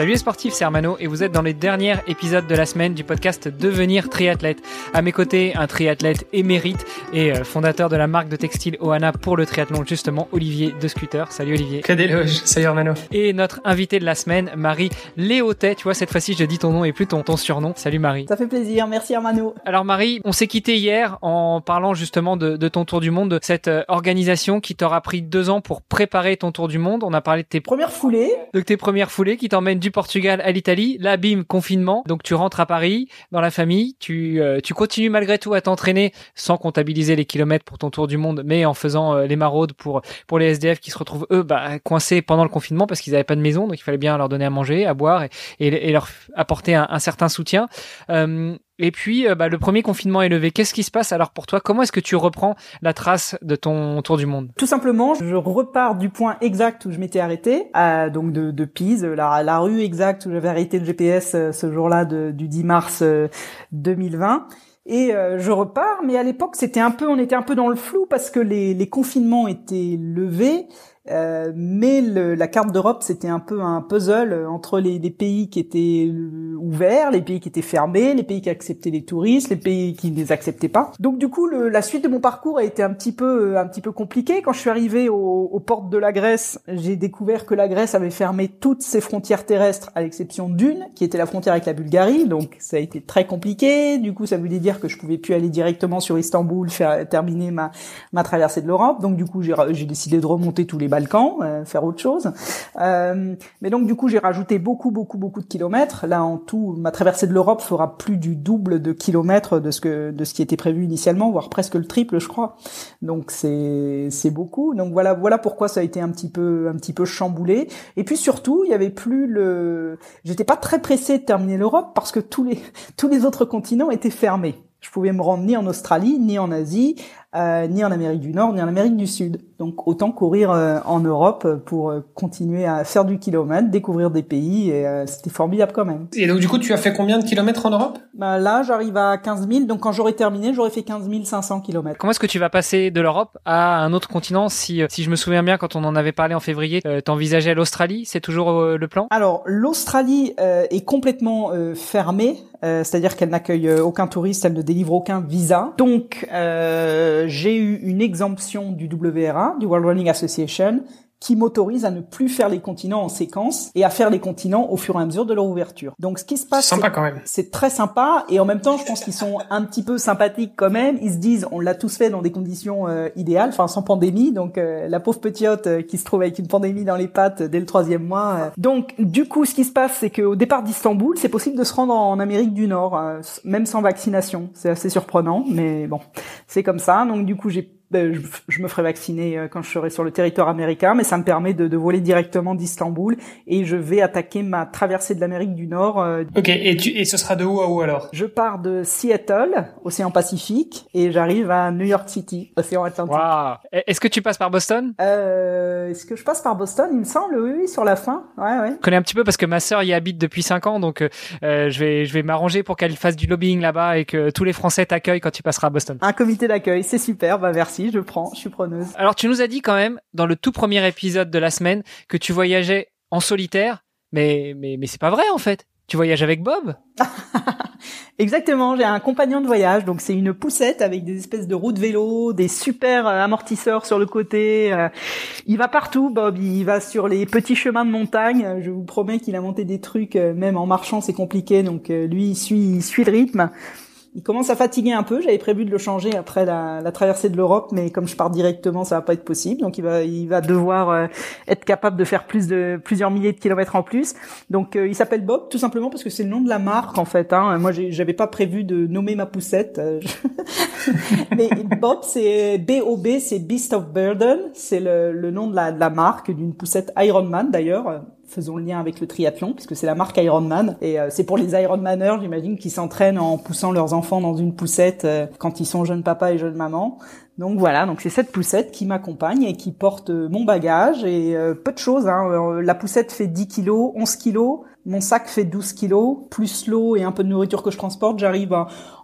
Salut les sportifs, c'est Armano et vous êtes dans les derniers épisodes de la semaine du podcast Devenir triathlète. À mes côtés, un triathlète émérite et euh, fondateur de la marque de textile Oana pour le triathlon, justement, Olivier de Scooter. Salut Olivier. Que d'éloge. Salut Armano. Et notre invité de la semaine, Marie Léotet. Tu vois, cette fois-ci, je dis ton nom et plus ton, ton surnom. Salut Marie. Ça fait plaisir. Merci Armano. Alors Marie, on s'est quitté hier en parlant justement de, de, ton tour du monde, de cette euh, organisation qui t'aura pris deux ans pour préparer ton tour du monde. On a parlé de tes premières foulées. De tes premières foulées qui t'emmènent du Portugal à l'Italie. Là, bim, confinement. Donc tu rentres à Paris, dans la famille. Tu, euh, tu continues malgré tout à t'entraîner sans comptabiliser les kilomètres pour ton tour du monde, mais en faisant euh, les maraudes pour pour les SDF qui se retrouvent eux bah, coincés pendant le confinement parce qu'ils n'avaient pas de maison, donc il fallait bien leur donner à manger, à boire et, leur apporter un, un certain soutien. Euh, et puis, bah, le premier confinement est levé. Qu'est-ce qui se passe alors pour toi? Comment est-ce que tu reprends la trace de ton tour du monde? Tout simplement, je repars du point exact où je m'étais arrêté, à, donc de, de Pise, la, la, rue exacte où j'avais arrêté le GPS ce jour-là du 10 mars 2020. Et euh, je repars, mais à l'époque c'était un peu, on était un peu dans le flou parce que les, les confinements étaient levés euh, mais le, la carte d'Europe, c'était un peu un puzzle entre les, les, pays qui étaient ouverts, les pays qui étaient fermés, les pays qui acceptaient les touristes, les pays qui ne les acceptaient pas. Donc du coup, le, la suite de mon parcours a été un petit peu un petit peu compliqué. Quand je suis arrivé aux, aux portes de la Grèce, j'ai découvert que la Grèce avait fermé toutes ses frontières terrestres, à l'exception d'une, qui était la frontière avec la Bulgarie. Donc ça a été très compliqué. Du coup, ça voulait dire que je pouvais plus aller directement sur Istanbul, faire terminer ma ma traversée de l'Europe. Donc du coup, j'ai décidé de remonter tous les Balkans, euh, faire autre chose. Euh, mais donc du coup, j'ai rajouté beaucoup, beaucoup, beaucoup de kilomètres. Là, en tout, ma traversée de l'Europe fera plus du double de kilomètres de ce que de ce qui était prévu initialement, voire presque le triple, je crois. Donc c'est c'est beaucoup. Donc voilà, voilà pourquoi ça a été un petit peu un petit peu chamboulé. Et puis surtout, il y avait plus le. J'étais pas très pressé de terminer l'Europe parce que tous les tous les autres continents étaient fermés. Je pouvais me rendre ni en Australie, ni en Asie, euh, ni en Amérique du Nord, ni en Amérique du Sud. Donc autant courir euh, en Europe pour euh, continuer à faire du kilomètre, découvrir des pays, et euh, c'était formidable quand même. Et donc du coup, tu as fait combien de kilomètres en Europe? Bah, Là, j'arrive à 15 000, donc quand j'aurai terminé, j'aurais fait 15 500 kilomètres. Comment est-ce que tu vas passer de l'Europe à un autre continent Si, si je me souviens bien, quand on en avait parlé en février, euh, t'envisageais l'Australie, c'est toujours le plan? Alors, l'Australie est complètement fermée, c'est-à-dire qu'elle n'accueille aucun touriste, elle ne délivre aucun visa. Donc, j'ai eu une exemption du WRA, du World Running Association, qui m'autorise à ne plus faire les continents en séquence et à faire les continents au fur et à mesure de leur ouverture. Donc ce qui se passe. C'est très sympa et en même temps, je pense qu'ils sont un petit peu sympathiques quand même. Ils se disent, on l'a tous fait dans des conditions euh, idéales, enfin sans pandémie. Donc euh, la pauvre petite euh, qui se trouve avec une pandémie dans les pattes dès le troisième mois. Donc du coup, ce qui se passe, c'est qu'au départ d'Istanbul, c'est possible de se rendre en Amérique du Nord, même sans vaccination. C'est assez surprenant, mais bon, c'est comme ça. Donc du coup, j'ai je, je, me ferai vacciner euh, quand je serai sur le territoire américain, mais ça me permet de, de voler directement d'Istanbul et je vais attaquer ma traversée de l'Amérique du Nord. Euh, ok, et, tu, et ce sera de où à où alors? Je pars de Seattle, océan Pacifique, et j'arrive à New York City, océan Atlantique. Wow. Est-ce que tu passes par Boston? Euh, Est-ce que je passe par Boston? Il me semble, oui, oui, sur la fin. Ouais, ouais. Je connais un petit peu parce que ma sœur y habite depuis 5 ans, donc euh, je vais, je vais m'arranger pour qu'elle fasse du lobbying là-bas et que tous les Français t'accueillent quand tu passeras à Boston. Un comité d'accueil, c'est super, bah merci je prends, je suis preneuse. Alors tu nous as dit quand même dans le tout premier épisode de la semaine que tu voyageais en solitaire, mais mais mais c'est pas vrai en fait. Tu voyages avec Bob? Exactement, j'ai un compagnon de voyage, donc c'est une poussette avec des espèces de roues de vélo, des super euh, amortisseurs sur le côté. Euh. Il va partout, Bob. Il va sur les petits chemins de montagne. Je vous promets qu'il a monté des trucs, euh, même en marchant, c'est compliqué. Donc lui, il suit, il suit le rythme il commence à fatiguer un peu. J'avais prévu de le changer après la, la traversée de l'Europe, mais comme je pars directement, ça va pas être possible. Donc il va, il va devoir euh, être capable de faire plus de plusieurs milliers de kilomètres en plus. Donc euh, il s'appelle Bob tout simplement parce que c'est le nom de la marque en fait. Hein. Moi, j'avais pas prévu de nommer ma poussette, euh, mais Bob c'est B O B, c'est Beast of Burden. C'est le, le, nom de la, de la marque d'une poussette Ironman d'ailleurs faisons le lien avec le triathlon puisque c'est la marque Ironman et euh, c'est pour les Ironmaners j'imagine qui s'entraînent en poussant leurs enfants dans une poussette euh, quand ils sont jeunes papa et jeunes maman Donc voilà, donc c'est cette poussette qui m'accompagne et qui porte mon bagage et peu de choses. Hein. La poussette fait 10 kilos, 11 kilos. Mon sac fait 12 kilos, plus l'eau et un peu de nourriture que je transporte, j'arrive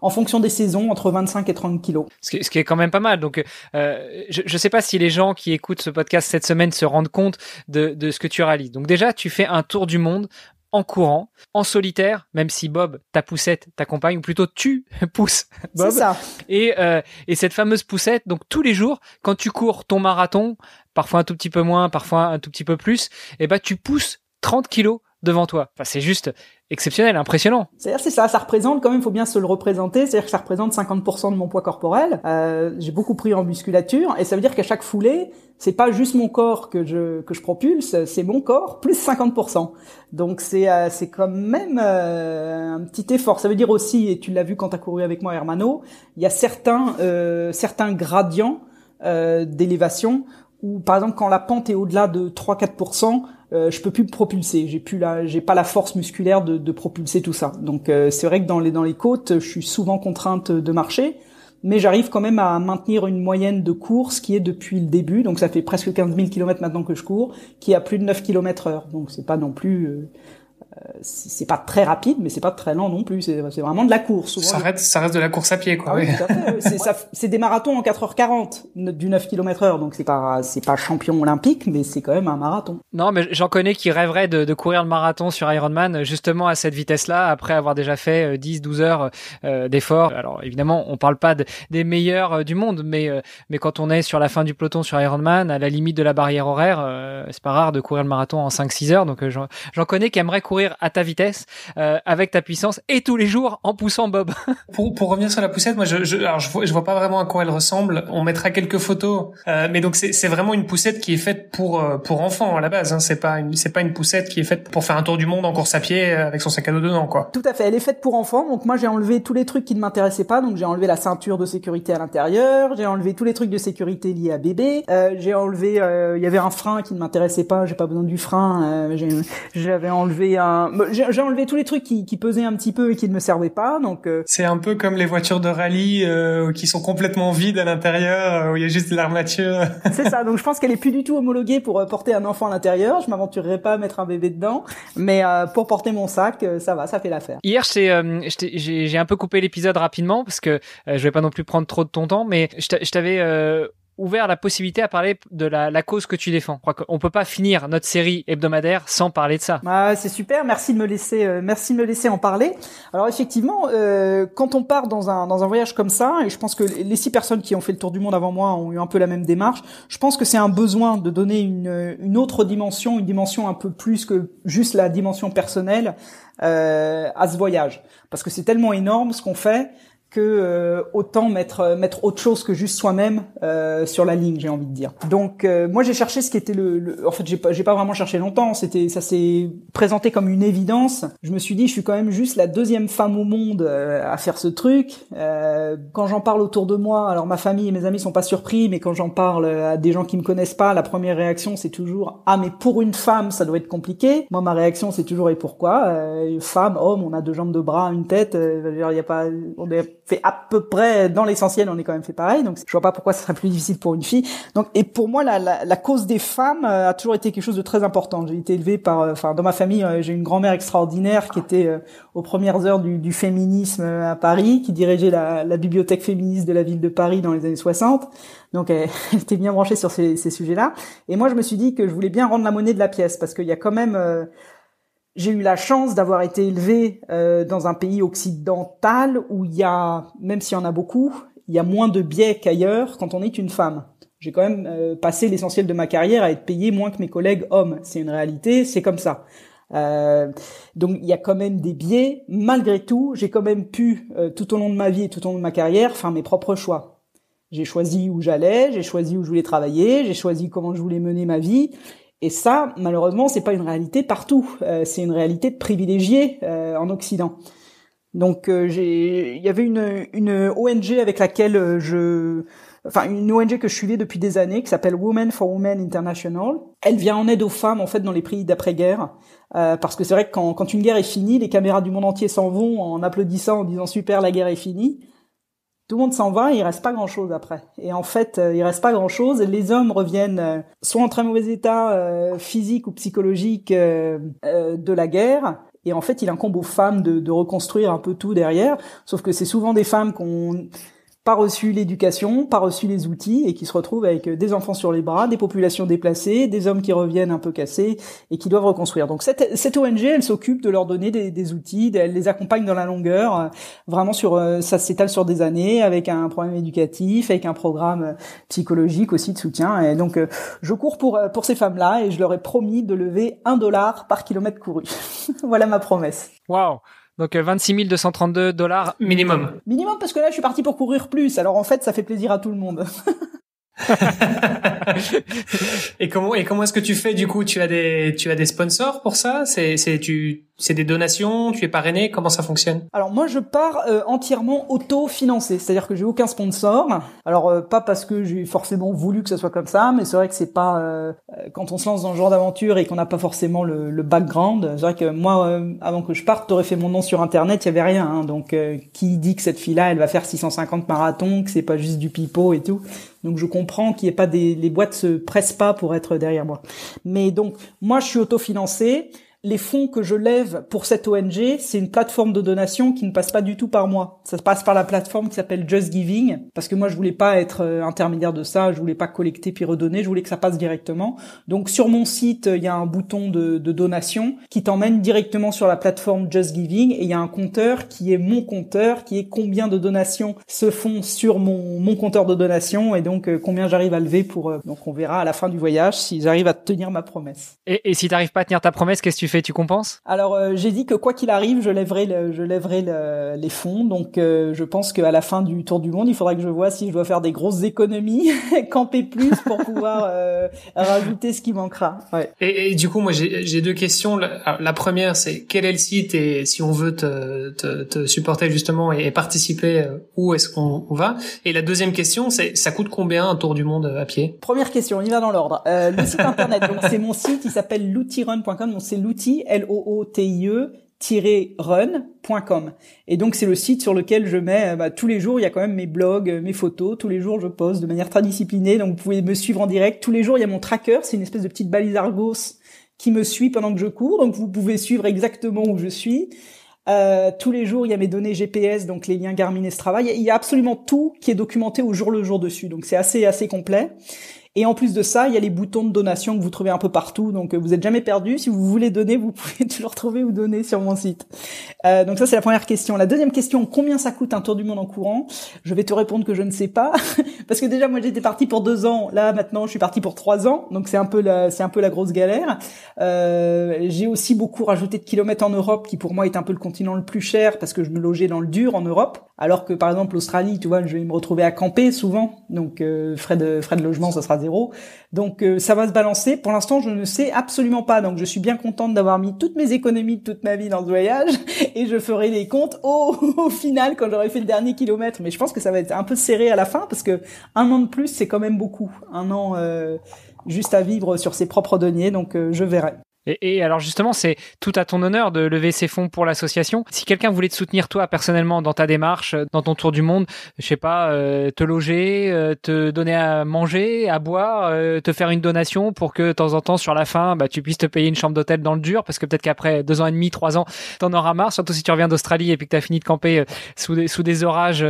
en fonction des saisons entre 25 et 30 kilos. Ce qui, est quand même pas mal. Donc, euh, je ne sais pas si les gens qui écoutent ce podcast cette semaine se rendent compte de, de ce que tu réalises. Donc déjà, tu fais un tour du monde en courant, en solitaire, même si Bob, ta poussette, t'accompagne, ou plutôt tu pousses Bob. C'est ça. Et, euh, et cette fameuse poussette, donc tous les jours, quand tu cours ton marathon, parfois un tout petit peu moins, parfois un tout petit peu plus, et eh ben tu pousses 30 kilos devant toi. Enfin, c'est juste exceptionnel, impressionnant. C'est-à-dire, c'est ça, ça représente quand même, il faut bien se le représenter, c'est-à-dire que ça représente 50% de mon poids corporel. Euh, j'ai beaucoup pris en musculature, et ça veut dire qu'à chaque foulée, c'est pas juste mon corps que je que je propulse, c'est mon corps plus 50%. Donc c'est euh, c'est quand même euh, un petit effort. Ça veut dire aussi, et tu l'as vu quand tu as couru avec moi, Hermano, il y a certains euh, certains gradients d'élévation où, par exemple, quand la pente est au-delà de 3-4%, euh, je peux plus me propulser. J'ai plus la, j'ai pas la force musculaire de, de propulser tout ça. Donc euh, c'est vrai que dans les dans les côtes, je suis souvent contrainte de marcher, mais j'arrive quand même à maintenir une moyenne de course qui est depuis le début. Donc ça fait presque 15 000 km maintenant que je cours, qui est à plus de 9 km heure. Donc c'est pas non plus euh, c'est pas très rapide, mais c'est pas très lent non plus. C'est vraiment de la course. ça, reste, ça reste de la course à pied, quoi. Ah oui, c'est des marathons en 4h40 du 9 km heure, donc c'est pas c'est pas champion olympique, mais c'est quand même un marathon. Non, mais j'en connais qui rêveraient de, de, courir le marathon sur Ironman justement à cette vitesse-là, après avoir déjà fait 10-12 euh, heures euh, d'efforts. Alors évidemment, on parle pas des meilleurs euh, du monde, mais mais quand on est sur la fin du peloton sur Ironman, à la limite de la barrière horaire, c'est pas rare de courir le marathon en 5-6 heures. Donc j'en connais qui aimeraient courir à ta vitesse, euh, avec ta puissance et tous les jours en poussant Bob. pour, pour revenir sur la poussette, moi je je, alors je, vois, je vois pas vraiment à quoi elle ressemble. On mettra quelques photos, euh, mais donc c'est c'est vraiment une poussette qui est faite pour euh, pour enfants à la base. Hein. C'est pas une c'est pas une poussette qui est faite pour faire un tour du monde en course à pied avec son sac à dos dedans quoi. Tout à fait. Elle est faite pour enfants. Donc moi j'ai enlevé tous les trucs qui ne m'intéressaient pas. Donc j'ai enlevé la ceinture de sécurité à l'intérieur. J'ai enlevé tous les trucs de sécurité liés à bébé. Euh, j'ai enlevé. Il y avait un frein qui ne m'intéressait pas. J'ai pas besoin du frein. J'avais enlevé un j'ai enlevé tous les trucs qui, qui, pesaient un petit peu et qui ne me servaient pas. Donc euh, c'est un peu comme les voitures de rallye euh, qui sont complètement vides à l'intérieur, euh, où il y a juste de l'armature. c'est ça. Donc je pense qu'elle est plus du tout homologuée pour porter un enfant à l'intérieur. Je m'aventurerai pas à mettre un bébé dedans, mais pour porter mon sac, ça va, ça fait l'affaire. Hier, j'ai un peu coupé l'épisode rapidement parce que je vais pas non plus prendre trop de ton temps, mais je t'avais ouvert la possibilité à parler de la, la cause que tu défends. On crois peut pas finir notre série hebdomadaire sans parler de ça. Ah, c'est super, merci de me laisser, euh, merci de me laisser en parler. Alors effectivement, euh, quand on part dans un dans un voyage comme ça, et je pense que les six personnes qui ont fait le tour du monde avant moi ont eu un peu la même démarche, je pense que c'est un besoin de donner une une autre dimension, une dimension un peu plus que juste la dimension personnelle euh, à ce voyage, parce que c'est tellement énorme ce qu'on fait euh, autant mettre euh, mettre autre chose que juste soi-même euh, sur la ligne, j'ai envie de dire. Donc euh, moi j'ai cherché ce qui était le, le... en fait j'ai pas j'ai pas vraiment cherché longtemps, c'était ça s'est présenté comme une évidence. Je me suis dit je suis quand même juste la deuxième femme au monde à faire ce truc. quand j'en parle autour de moi, alors ma famille et mes amis sont pas surpris, mais quand j'en parle à des gens qui me connaissent pas, la première réaction c'est toujours ah mais pour une femme ça doit être compliqué. Moi ma réaction c'est toujours et pourquoi? Femme, homme, on a deux jambes, deux bras, une tête, il y a pas on est fait à peu près dans l'essentiel, on est quand même fait pareil. Donc je vois pas pourquoi ce serait plus difficile pour une fille. Donc et pour moi la, la, la cause des femmes euh, a toujours été quelque chose de très important. J'ai été élevée par, euh, enfin dans ma famille, euh, j'ai une grand-mère extraordinaire qui était aux premières heures du, du, féminisme à Paris, qui dirigeait la, la, bibliothèque féministe de la ville de Paris dans les années 60. Donc elle, était bien branchée sur ces, ces sujets-là. Et moi je me suis dit que je voulais bien rendre la monnaie de la pièce parce qu'il y a quand même j'ai eu la chance d'avoir été élevée euh, dans un pays occidental où il y a, même s'il y en a beaucoup, il y a moins de biais qu'ailleurs quand on est une femme. J'ai quand même euh, passé l'essentiel de ma carrière à être payée moins que mes collègues hommes. C'est une réalité, c'est comme ça. Euh, donc il y a quand même des biais. Malgré tout, j'ai quand même pu, euh, tout au long de ma vie et tout au long de ma carrière, faire mes propres choix. J'ai choisi où j'allais, j'ai choisi où je voulais travailler, j'ai choisi comment je voulais mener ma vie, et ça, malheureusement, c'est pas une réalité partout. Euh, c'est une réalité de privilégiés euh, en Occident. Donc, euh, il y avait une, une ONG avec laquelle je, enfin une ONG que je suivais depuis des années qui s'appelle Women for Women International. Elle vient en aide aux femmes en fait dans les pays d'après-guerre parce que c'est vrai que quand, quand une guerre est finie, les caméras du monde entier s'en vont en applaudissant en disant super la guerre est finie. Tout le monde s'en va, il reste pas grand chose après. Et en fait, il reste pas grand chose. Les hommes reviennent soit en très mauvais état physique ou psychologique de la guerre, et en fait, il incombe aux femmes de, de, reconstruire un peu tout derrière. Sauf que c'est souvent des femmes qu'on pas reçu l'éducation, pas reçu les outils et qui se retrouvent avec des enfants sur les bras, des populations déplacées, des hommes qui reviennent un peu cassés et qui doivent reconstruire. Donc cette, cette ONG, elle s'occupe de leur donner des, des, outils, elle les accompagne dans la longueur, euh, vraiment sur euh, ça s'étale sur des années avec un programme éducatif, avec un programme psychologique aussi de soutien. Et donc euh, je cours pour pour ces femmes-là et je leur ai promis de lever un dollar par kilomètre couru. voilà ma promesse. Waouh donc 26 euh, 232 dollars minimum. Minimum parce que là je suis parti pour courir plus. Alors en fait ça fait plaisir à tout le monde. et comment et comment est-ce que tu fais du coup? Tu as des tu as des sponsors pour ça? C'est c'est tu c'est des donations, tu es parrainé, comment ça fonctionne? Alors moi je pars euh, entièrement auto-financé, c'est-à-dire que j'ai aucun sponsor. Alors euh, pas parce que j'ai forcément voulu que ça soit comme ça, mais c'est vrai que c'est pas euh, quand on se lance dans ce genre d'aventure et qu'on n'a pas forcément le, le background. C'est vrai que moi avant que je parte, t'aurais fait mon nom sur internet, il y avait rien. Hein, donc qui dit que cette fille-là, elle va faire 650 marathons, que c'est pas juste du pipeau et tout. Donc je comprends qu'il n'y ait pas des les boîtes se pressent pas pour être derrière moi. Mais donc moi je suis autofinancé les fonds que je lève pour cette ONG, c'est une plateforme de donation qui ne passe pas du tout par moi. Ça passe par la plateforme qui s'appelle Just Giving, parce que moi je voulais pas être euh, intermédiaire de ça, je voulais pas collecter puis redonner, je voulais que ça passe directement. Donc sur mon site, il y a un bouton de, donation qui t'emmène directement sur la plateforme Just Giving et il y a un compteur qui est mon compteur, qui est combien de donations se font sur mon, mon compteur de donation et donc euh, combien j'arrive à lever pour. Euh, donc on verra à la fin du voyage si j'arrive à tenir ma promesse. Et, et si t'arrives pas à tenir ta promesse, qu'est-ce que tu fais? Tu compenses? Alors euh, j'ai dit que quoi qu'il arrive, je lèverai, je lèverai les fonds. Donc euh, je pense qu'à la fin du tour du monde, il faudra que je vois si je dois faire des grosses économies, camper plus pour pouvoir euh, rajouter ce qui manquera. Ouais. Et, du coup, moi j'ai deux questions. La, première, c'est quel est le site et si on veut te, te, te supporter justement et, participer, où est-ce qu'on va? Et la deuxième question, c'est ça coûte combien un tour du monde à pied? Première question, on y va dans l'ordre. le site internet, donc c'est mon site, il s'appelle loutirun.com, donc c'est l'outil L-O-O-T-I-E-run.com. Et donc c'est le site sur lequel je mets bah, tous les jours, il y a quand même mes blogs, mes photos, tous les jours je poste de manière très disciplinée, donc vous pouvez me suivre en direct. Tous les jours il y a mon tracker, c'est une espèce de petite balise Argos qui me suit pendant que je cours, donc vous pouvez suivre exactement où je suis. Euh, tous les jours, il y a mes données GPS, donc les liens Garmin et Strava. Il y a absolument tout qui est documenté au jour le jour dessus. Donc c'est assez assez complet. Et en plus de ça, il y a les boutons de donation que vous trouvez un peu partout, donc euh, vous êtes jamais perdu. Si vous voulez donner, vous pouvez toujours trouver ou donner sur mon site. Euh, donc ça, c'est la première question. La deuxième question, combien ça coûte un tour du monde en courant? Je vais te répondre que je ne sais pas, parce que déjà moi j'étais parti pour deux ans. Là maintenant, je suis parti pour trois ans, donc c'est un peu la, c'est un peu la grosse galère. Euh, j'ai aussi beaucoup rajouté de kilomètres en Europe, qui pour moi est un peu le continent le plus cher, parce que je me logeais dans le dur en Europe, alors que par exemple l'Australie, tu vois, je vais me retrouver à camper souvent, donc euh, frais de frais de logement, ça sera donc euh, ça va se balancer. Pour l'instant, je ne sais absolument pas. Donc je suis bien contente d'avoir mis toutes mes économies de toute ma vie dans ce voyage et je ferai les comptes au, final quand j'aurai fait le dernier kilomètre. Mais je pense que ça va être un peu serré à la fin parce que un an de plus, c'est quand même beaucoup. Un an euh, juste à vivre sur ses propres deniers. Donc euh, je verrai. Et, alors justement, c'est tout à ton honneur de lever ces fonds pour l'association. Si quelqu'un voulait te soutenir toi personnellement dans ta démarche, dans ton tour du monde, je sais pas, euh, te loger, euh, te donner à manger, à boire, euh, te faire une donation pour que de temps en temps sur la fin, bah, tu puisses te payer une chambre d'hôtel dans le dur, parce que peut-être qu'après deux ans et demi, trois ans, t'en auras marre. Surtout si tu reviens d'Australie et puis que t'as fini de camper sous des sous des orages,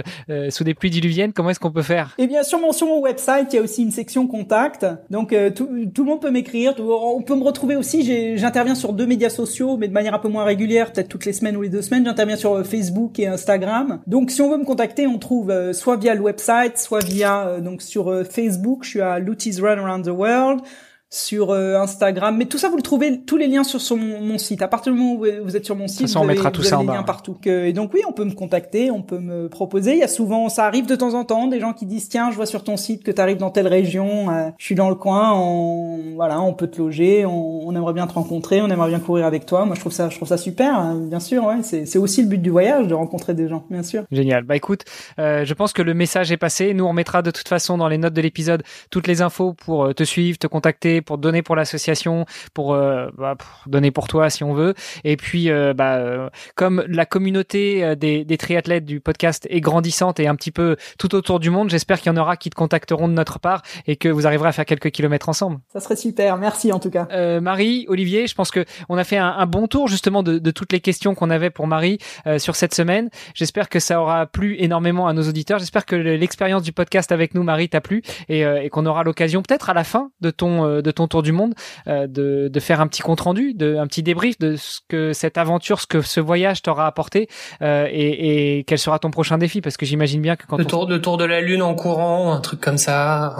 sous des pluies diluviennes. Comment est-ce qu'on peut faire? Eh bien, sur mon sur mon website, il y a aussi une section contact. Donc tout, tout le monde peut m'écrire. On peut me retrouver aussi. J'interviens sur deux médias sociaux, mais de manière un peu moins régulière, peut-être toutes les semaines ou les deux semaines. J'interviens sur euh, Facebook et Instagram. Donc, si on veut me contacter, on trouve euh, soit via le website, soit via euh, donc sur Facebook. Je suis à Lutis Run Around the World sur euh, Instagram. Mais tout ça, vous le trouvez, tous les liens sur, sur mon, site. À partir du moment où vous êtes sur mon site, vous, avez, mettra tout ça les liens partout. et donc oui, on peut me contacter, on peut me proposer. Il y a souvent, ça arrive de temps en temps, des gens qui disent tiens, je vois sur ton site que tu arrives dans telle région, euh, je suis dans le coin, on, voilà, on peut te loger, on, aimerait bien te rencontrer, on aimerait bien courir avec toi. Moi, je trouve ça, je trouve ça super, hein, bien sûr. Ouais, c'est aussi le but du voyage, de rencontrer des gens, bien sûr. Génial. Bah écoute, euh, je pense que le message est passé. Nous, on mettra de toute façon dans les notes de l'épisode toutes les infos pour te suivre, te contacter pour donner pour l'association, pour, bah, pour, donner pour toi si on veut. Et puis, bah, comme la communauté des, des triathlètes du podcast est grandissante et un petit peu tout autour du monde, j'espère qu'il y en aura qui te contacteront de notre part et que vous arriverez à faire quelques kilomètres ensemble. Ça serait super. Merci en tout cas. Marie, Olivier, je pense que on a fait un, un bon tour justement de, de, toutes les questions qu'on avait pour Marie sur cette semaine. J'espère que ça aura plu énormément à nos auditeurs. J'espère que l'expérience du podcast avec nous, Marie, t'a plu et, euh, et qu'on aura l'occasion peut-être à la fin de ton euh, de ton tour du monde euh, de, de faire un petit compte rendu, de un petit débrief de ce que cette aventure, ce que ce voyage t'aura apporté et, et quel sera ton prochain défi? Parce que j'imagine bien que quand le tour le tour de la lune en courant, un truc comme ça.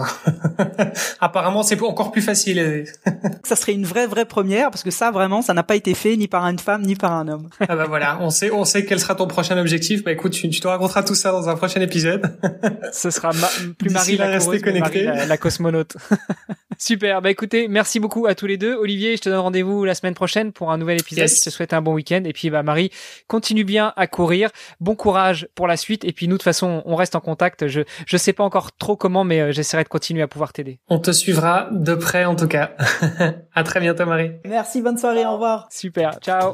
Apparemment, c'est encore plus facile. ça serait une vraie vraie première parce que ça vraiment, ça n'a pas été fait ni par une femme ni par un homme. ah bah voilà, on sait on sait quel sera ton prochain objectif. Bah écoute, tu, tu te raconteras tout ça dans un prochain épisode. Ce sera plus Marie la, Marie la, la cosmonaute. Super. Bah écoutez, merci beaucoup à tous les deux. Olivier, je te donne rendez-vous la semaine prochaine pour un nouvel épisode. Je te souhaite un bon week-end. Et puis bah Marie, continue bien à courir. Bon courage pour la suite. Et puis nous, de toute façon, on reste en contact. Je je sais pas encore trop comment, mais euh, j'essaierai de continuer à pouvoir t'aider. On te suivra de près en tout cas. à très bientôt Marie. Merci. Bonne soirée. Au revoir. Super. Ciao.